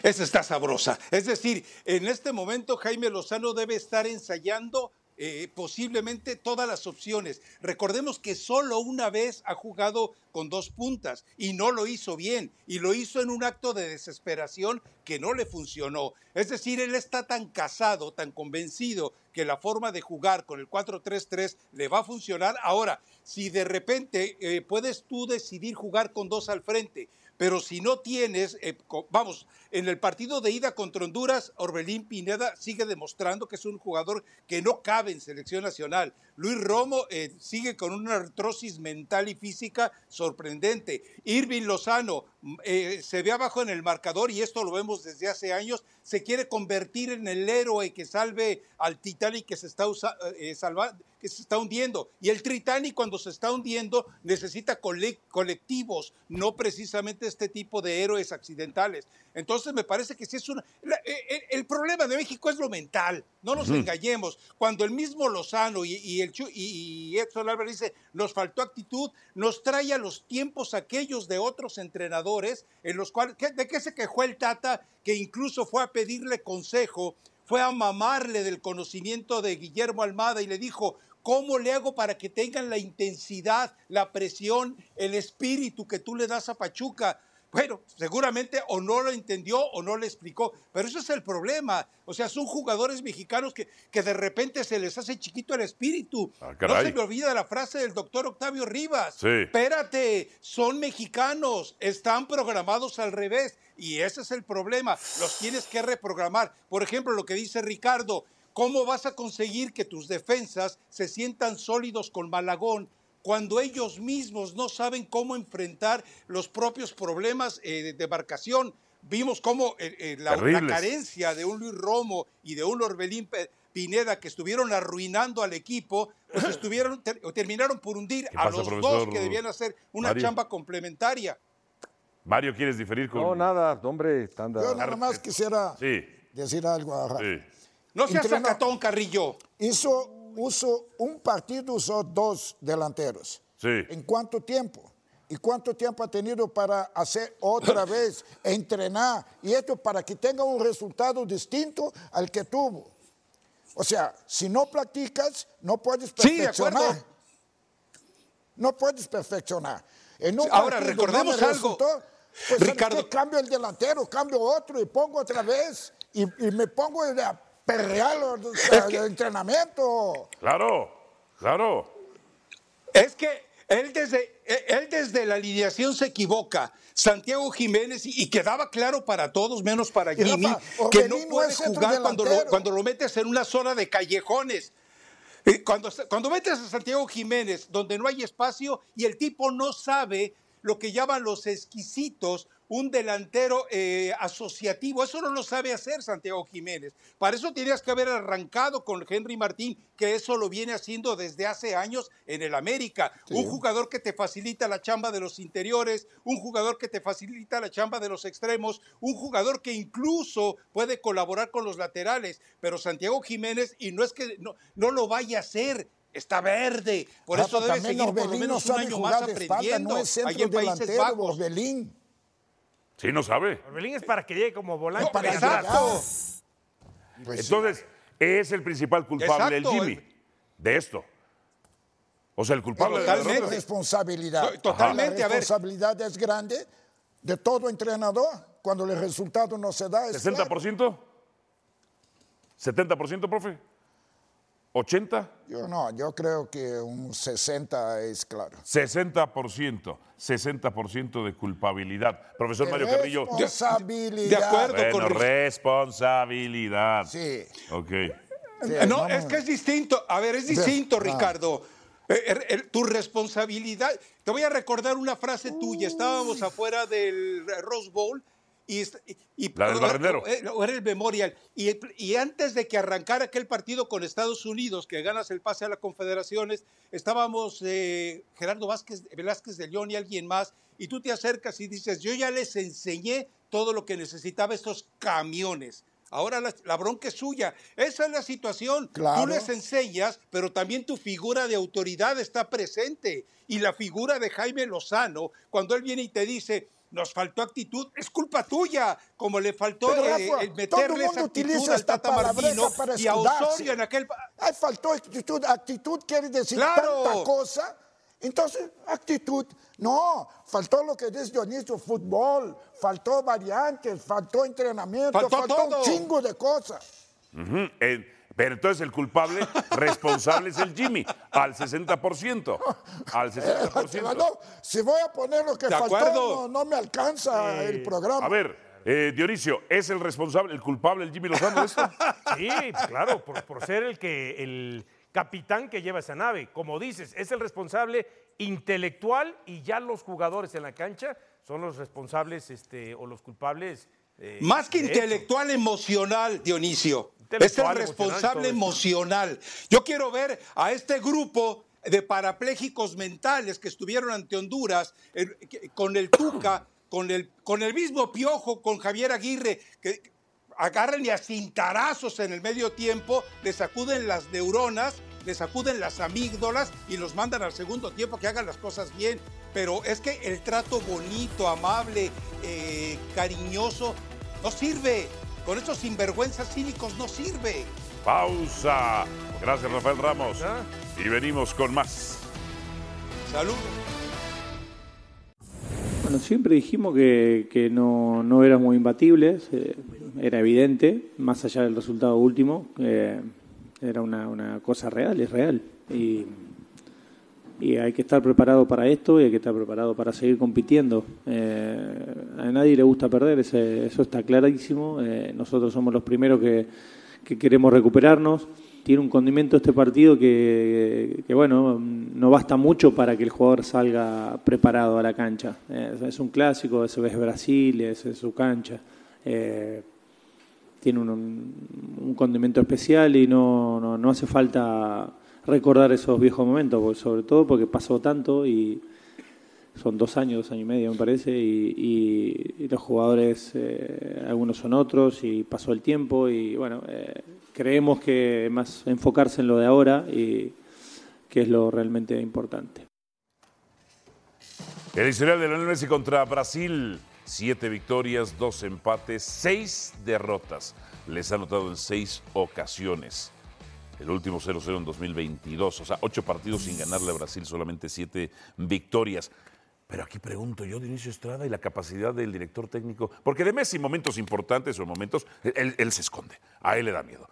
Esa está sabrosa. Es decir, en este momento Jaime Lozano debe estar ensayando eh, posiblemente todas las opciones. Recordemos que solo una vez ha jugado con dos puntas y no lo hizo bien y lo hizo en un acto de desesperación que no le funcionó. Es decir, él está tan casado, tan convencido que la forma de jugar con el 4-3-3 le va a funcionar. Ahora, si de repente eh, puedes tú decidir jugar con dos al frente, pero si no tienes, eh, vamos, en el partido de ida contra Honduras, Orbelín Pineda sigue demostrando que es un jugador que no cabe en selección nacional. Luis Romo eh, sigue con una artrosis mental y física sorprendente. Irving Lozano mm, eh, se ve abajo en el marcador y esto lo vemos desde hace años. Se quiere convertir en el héroe que salve al Titanic que se está usa- eh, salva- que se está hundiendo. Y el Titanic cuando se está hundiendo necesita cole- colectivos, no precisamente este tipo de héroes accidentales. Entonces me parece que sí es una... la- eh, eh, el, problema de México es lo mental, no nos engañemos. Cuando el mismo Lozano y, y el y, y Edson Álvarez dice, nos faltó actitud, nos trae a los tiempos aquellos de otros entrenadores en los cuales... ¿qué- ¿De qué se quejó el Tata? Que incluso fue a pedirle consejo fue a mamarle del conocimiento de Guillermo Almada y le dijo, ¿cómo le hago para que tengan la intensidad, la presión, el espíritu que tú le das a Pachuca? Bueno, seguramente o no lo entendió o no le explicó, pero ese es el problema. O sea, son jugadores mexicanos que, que de repente se les hace chiquito el espíritu. Ah, no se me olvida la frase del doctor Octavio Rivas. Sí. Espérate, son mexicanos, están programados al revés y ese es el problema. Los tienes que reprogramar. Por ejemplo, lo que dice Ricardo, ¿cómo vas a conseguir que tus defensas se sientan sólidos con Malagón? Cuando ellos mismos no saben cómo enfrentar los propios problemas eh, de demarcación. Vimos cómo eh, eh, la, carencia de un Luis Romo y de un Orbelín Pineda que estuvieron arruinando al equipo, pues (clears throat) estuvieron, ter- terminaron por hundir ¿Qué a pasa, los profesor dos que debían hacer una Mario? chamba complementaria. Mario, ¿quieres diferir con...? No, nada, hombre, tanda. Yo nada más quisiera Sí, decir algo a Rafa. sí. No seas sacatón, Carrillo. Hizo, usó un partido, usó dos delanteros. Sí. ¿En cuánto tiempo? ¿Y cuánto tiempo ha tenido para hacer otra (laughs) vez, entrenar? Y esto para que tenga un resultado distinto al que tuvo. O sea, si no practicas, no puedes Sí, de acuerdo. perfeccionar. no puedes perfeccionar. En un Ahora, partido recordemos no algo. resultó, pues, ¿sabes Ricardo. qué? cambio el delantero, cambio otro y pongo otra vez. Y, y me pongo a perrear los- el entrenamiento. Claro, claro. Es que él desde, eh, él desde la alineación se equivoca. Santiago Jiménez, y, quedaba claro para todos, menos para Jimmy, Rafa, que no puede es jugar cuando lo, cuando lo metes en una zona de callejones. Cuando, cuando metes a Santiago Jiménez, donde no hay espacio y el tipo no sabe lo que llaman los exquisitos, un delantero eh, asociativo. Eso no lo sabe hacer Santiago Jiménez. Para eso tenías que haber arrancado con Henry Martín, que eso lo viene haciendo desde hace años en el América. Un jugador que te facilita la chamba de los interiores, un jugador que te facilita la chamba de los extremos, un jugador que incluso puede colaborar con los laterales. Pero Santiago Jiménez, y no es que no, no lo vaya a hacer, está verde. Por Rafa, eso debe también seguir por lo menos un año más de espalda, aprendiendo no es centro en Países. Sí, no sabe. Orbelín es para que llegue como volante. No, para Exacto. Pues Entonces, es el principal culpable Exacto, el Jimmy de esto. O sea, el culpable de la Totalmente. responsabilidad. To- totalmente, La a ver. responsabilidad es grande de todo entrenador cuando el resultado no se da. es claro. ¿60%? ¿70%, profe? ¿80%? Yo no, yo creo que un 60 es claro. 60%. 60% de culpabilidad. Profesor De Mario Carrillo. Responsabilidad. De acuerdo. Bueno, con- responsabilidad. Sí. Ok. sí, No, vamos. es que es distinto. A ver, es distinto, Ah. Ricardo. Eh, eh, eh, tu responsabilidad. Te voy a recordar una frase tuya. Estábamos afuera del Rose Bowl y, y, La del o- Barrendero. o- o era el Memorial. Y, y antes de que arrancara aquel partido con Estados Unidos, que ganas el pase a las confederaciones, estábamos eh, Gerardo Vázquez, Velázquez de León y alguien más, y tú te acercas y dices, yo ya les enseñé todo lo que necesitaba estos camiones. Ahora la, la bronca es suya. Esa es la situación. Claro. Tú les enseñas, pero también tu figura de autoridad está presente. Y la figura de Jaime Lozano, cuando él viene y te dice, nos faltó actitud, es culpa tuya, como le faltó Pero, eh, Rafa, el meterle esa actitud al esta Tata Martino para y a. Osorio en aquel... Ay, faltó actitud. Actitud quiere decir Claro. tanta cosa. Entonces, actitud. No, faltó lo que dice Dionisio, fútbol, faltó variantes, faltó entrenamiento, Faltó faltó, todo. un chingo de cosas. Eh, pero entonces el culpable responsable es el Jimmy, al 60%. Al (laughs) 60%. No, si voy a poner lo que De faltó, acuerdo. no, no me alcanza el programa. A ver, eh, Dionisio, ¿es el responsable, el culpable, el Jimmy Lozano de esto? (laughs) Sí, claro, por, por ser el que el capitán que lleva esa nave. Como dices, es el responsable intelectual y ya los jugadores en la cancha son los responsables este, o los culpables. eh, Más que esto. intelectual, emocional, Dionisio. Es el responsable emocional, emocional. Yo quiero ver a este grupo de parapléjicos mentales que estuvieron ante Honduras eh, con el Tuca, con el, con el mismo Piojo, con Javier Aguirre, que que agarran y a cintarazos en el medio tiempo, le sacuden las neuronas, le sacuden las amígdalas y los mandan al segundo tiempo que hagan las cosas bien. Pero es que el trato bonito, amable, eh, cariñoso, no sirve. Con estos sinvergüenzas cínicos no sirve. Pausa. Gracias, Rafael Ramos. Y venimos con más. Salud. Bueno, siempre dijimos que, que no, no éramos imbatibles, eh, era evidente, más allá del resultado último, eh, era una, una cosa real, es real. Y, y hay que estar preparado para esto y hay que estar preparado para seguir compitiendo. Eh, a nadie le gusta perder, ese- eso está clarísimo. Eh, nosotros somos los primeros que, que queremos recuperarnos. Tiene un condimento este partido que, bueno, no basta mucho para que el jugador salga preparado a la cancha. Eh, es un clásico, ese es Brasil, esa es su cancha. Tiene un, un condimento especial y no, no, no hace falta recordar esos viejos momentos, porque- sobre todo porque pasó tanto y son dos años, dos años y medio me parece, y, los jugadores, eh, algunos son otros y pasó el tiempo y bueno, eh, creemos que más enfocarse en lo de ahora y que es lo realmente importante. El historial de Lionel Messi contra Brasil. Siete victorias, dos empates, seis derrotas. Les ha anotado en seis ocasiones. El último 0-0 en 2022. O sea, ocho partidos sin ganarle a Brasil, solamente siete victorias. Pero aquí pregunto yo, Dionisio Estrada, y la capacidad del director técnico. Porque de Messi, momentos importantes o momentos, él, él se esconde. A él le da miedo.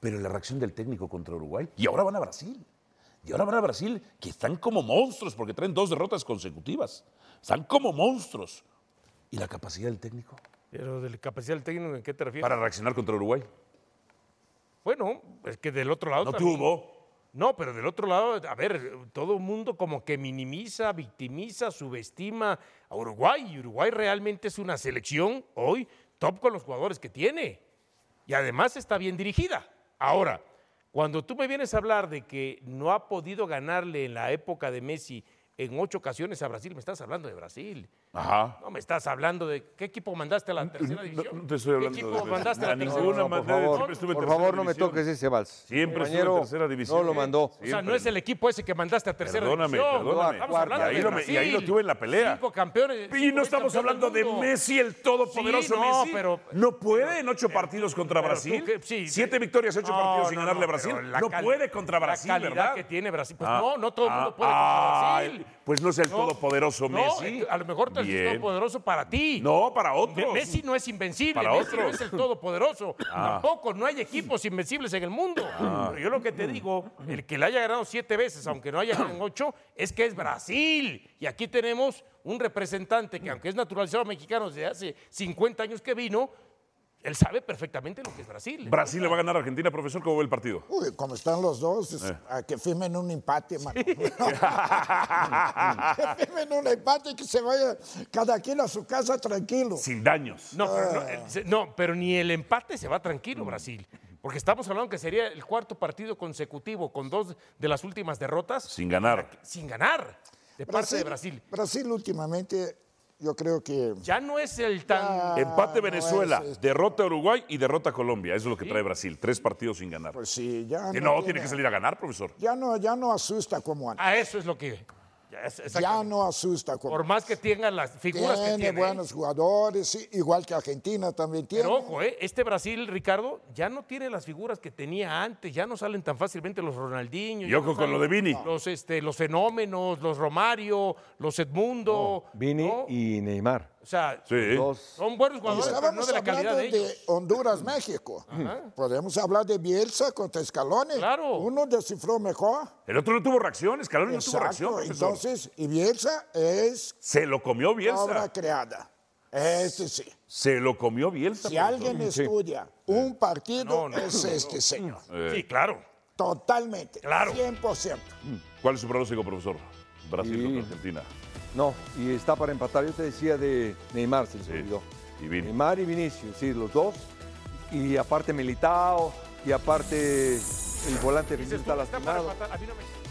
Pero la reacción del técnico contra Uruguay. Y ahora van a Brasil. Y ahora van a Brasil, que están como monstruos, porque traen dos derrotas consecutivas. Están como monstruos. ¿Y la capacidad del técnico? Pero de la capacidad del técnico, ¿en qué te refieres? Para reaccionar contra Uruguay. Bueno, es que del otro lado. No también- tuvo. No, pero del otro lado, a ver, todo el mundo como que minimiza, victimiza, subestima a Uruguay. Y Uruguay realmente es una selección hoy top con los jugadores que tiene. Y además está bien dirigida. Ahora, cuando tú me vienes a hablar de que no ha podido ganarle en la época de Messi en ocho ocasiones a Brasil, me estás hablando de Brasil. Ajá. No me estás hablando de qué equipo mandaste a la tercera división. No te estoy hablando ¿Qué equipo de- mandaste a la tercera ninguna división? Por favor, por no me toques ese vals. Siempre estuve en tercera división. No lo mandó. O sea, no es el equipo ese que mandaste a tercera Perdóname, división. perdóname. Estamos hablando y, ahí de lo, me- y ahí lo Brasil. tuve en la pelea. Cinco campeones. Y no estamos hablando de. Messi, el todopoderoso Sí, no, Messi. pero- no puede en ocho partidos contra Brasil. que- sí, Siete victorias, ocho No, partidos sin ganarle a Brasil. la No puede contra la Brasil, calidad ¿verdad? que tiene Brasil. Pues Ah, no, no todo el mundo ah, puede contra ay, Brasil. Pues no es el todopoderoso Messi. eh, a lo mejor te es todopoderoso para ti. No, para otros. Messi no es invencible. Para Messi no es el todopoderoso. (laughs) Ah. Tampoco, no hay equipos invencibles en el mundo. Ah. Pero yo lo que te digo, el que le haya ganado siete veces, aunque no haya ganado ocho, es que es Brasil. Y aquí tenemos un representante que, aunque es naturalizado mexicano desde hace 50 años que vino, Él sabe perfectamente lo que es Brasil. Brasil le va a ganar a Argentina, profesor, ¿cómo ve el partido? Uy, como están los dos, es- Eh. a que firmen un empate, mano. (laughs) (laughs) que firmen un empate y que se vaya cada quien a su casa tranquilo. Sin daños. No, pero, no, no, pero ni el empate se va tranquilo, Brasil. Porque estamos hablando que sería el cuarto partido consecutivo con dos de las últimas derrotas Sin ganar. sin ganar de parte de Brasil. Brasil últimamente, yo creo que... Ya no es el tan... Empate no Venezuela, es- derrota Uruguay y derrota Colombia. Eso es lo que trae Brasil. Tres partidos sin ganar. Pues sí, ya Que no, no, tiene tiene- que salir a ganar, profesor. Ya no, ya no asusta como antes. A eso es lo que... Ya, no asusta como Por más que tengan las figuras que Tiene tiene. buenos jugadores, sí, igual que Argentina también tiene. Pero ojo, ¿eh? este Brasil, Ricardo, ya no tiene las figuras que tenía antes, ya no salen tan fácilmente los Ronaldinho. No con lo de Vini. Los, este, los fenómenos, los Romario, los Edmundo. Vini ¿no? y Neymar. O sea, Sí. Dos. son buenos Y jugadores, pero no estábamos de la calidad hablando de de, ellos. Honduras-México. Podemos hablar de Bielsa contra Escaloni. Claro. Uno descifró mejor. El otro no tuvo reacción, Escalón no tuvo Exacto. reacción, profesor. Entonces, y Bielsa es Se lo comió obra Bielsa. creada. Este sí. Se lo comió Bielsa. Si profesor. alguien estudia un partido, No, no, es no, no. este señor. Eh, Sí, claro. Totalmente. Claro. 100%. ¿Cuál es su pronóstico, profesor? Brasil contra Argentina. No, y está para empatar. Yo te decía de Neymar, se les Sí. olvidó. Y. Neymar y Vinicius, sí, los dos. Y aparte Militao, y aparte el volante Vinicius está lastimado. empatar. A mí no me-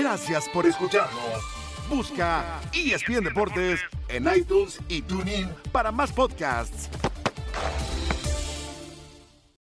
Gracias por escucharnos. Busca ESPN Deportes en iTunes y TuneIn para más podcasts.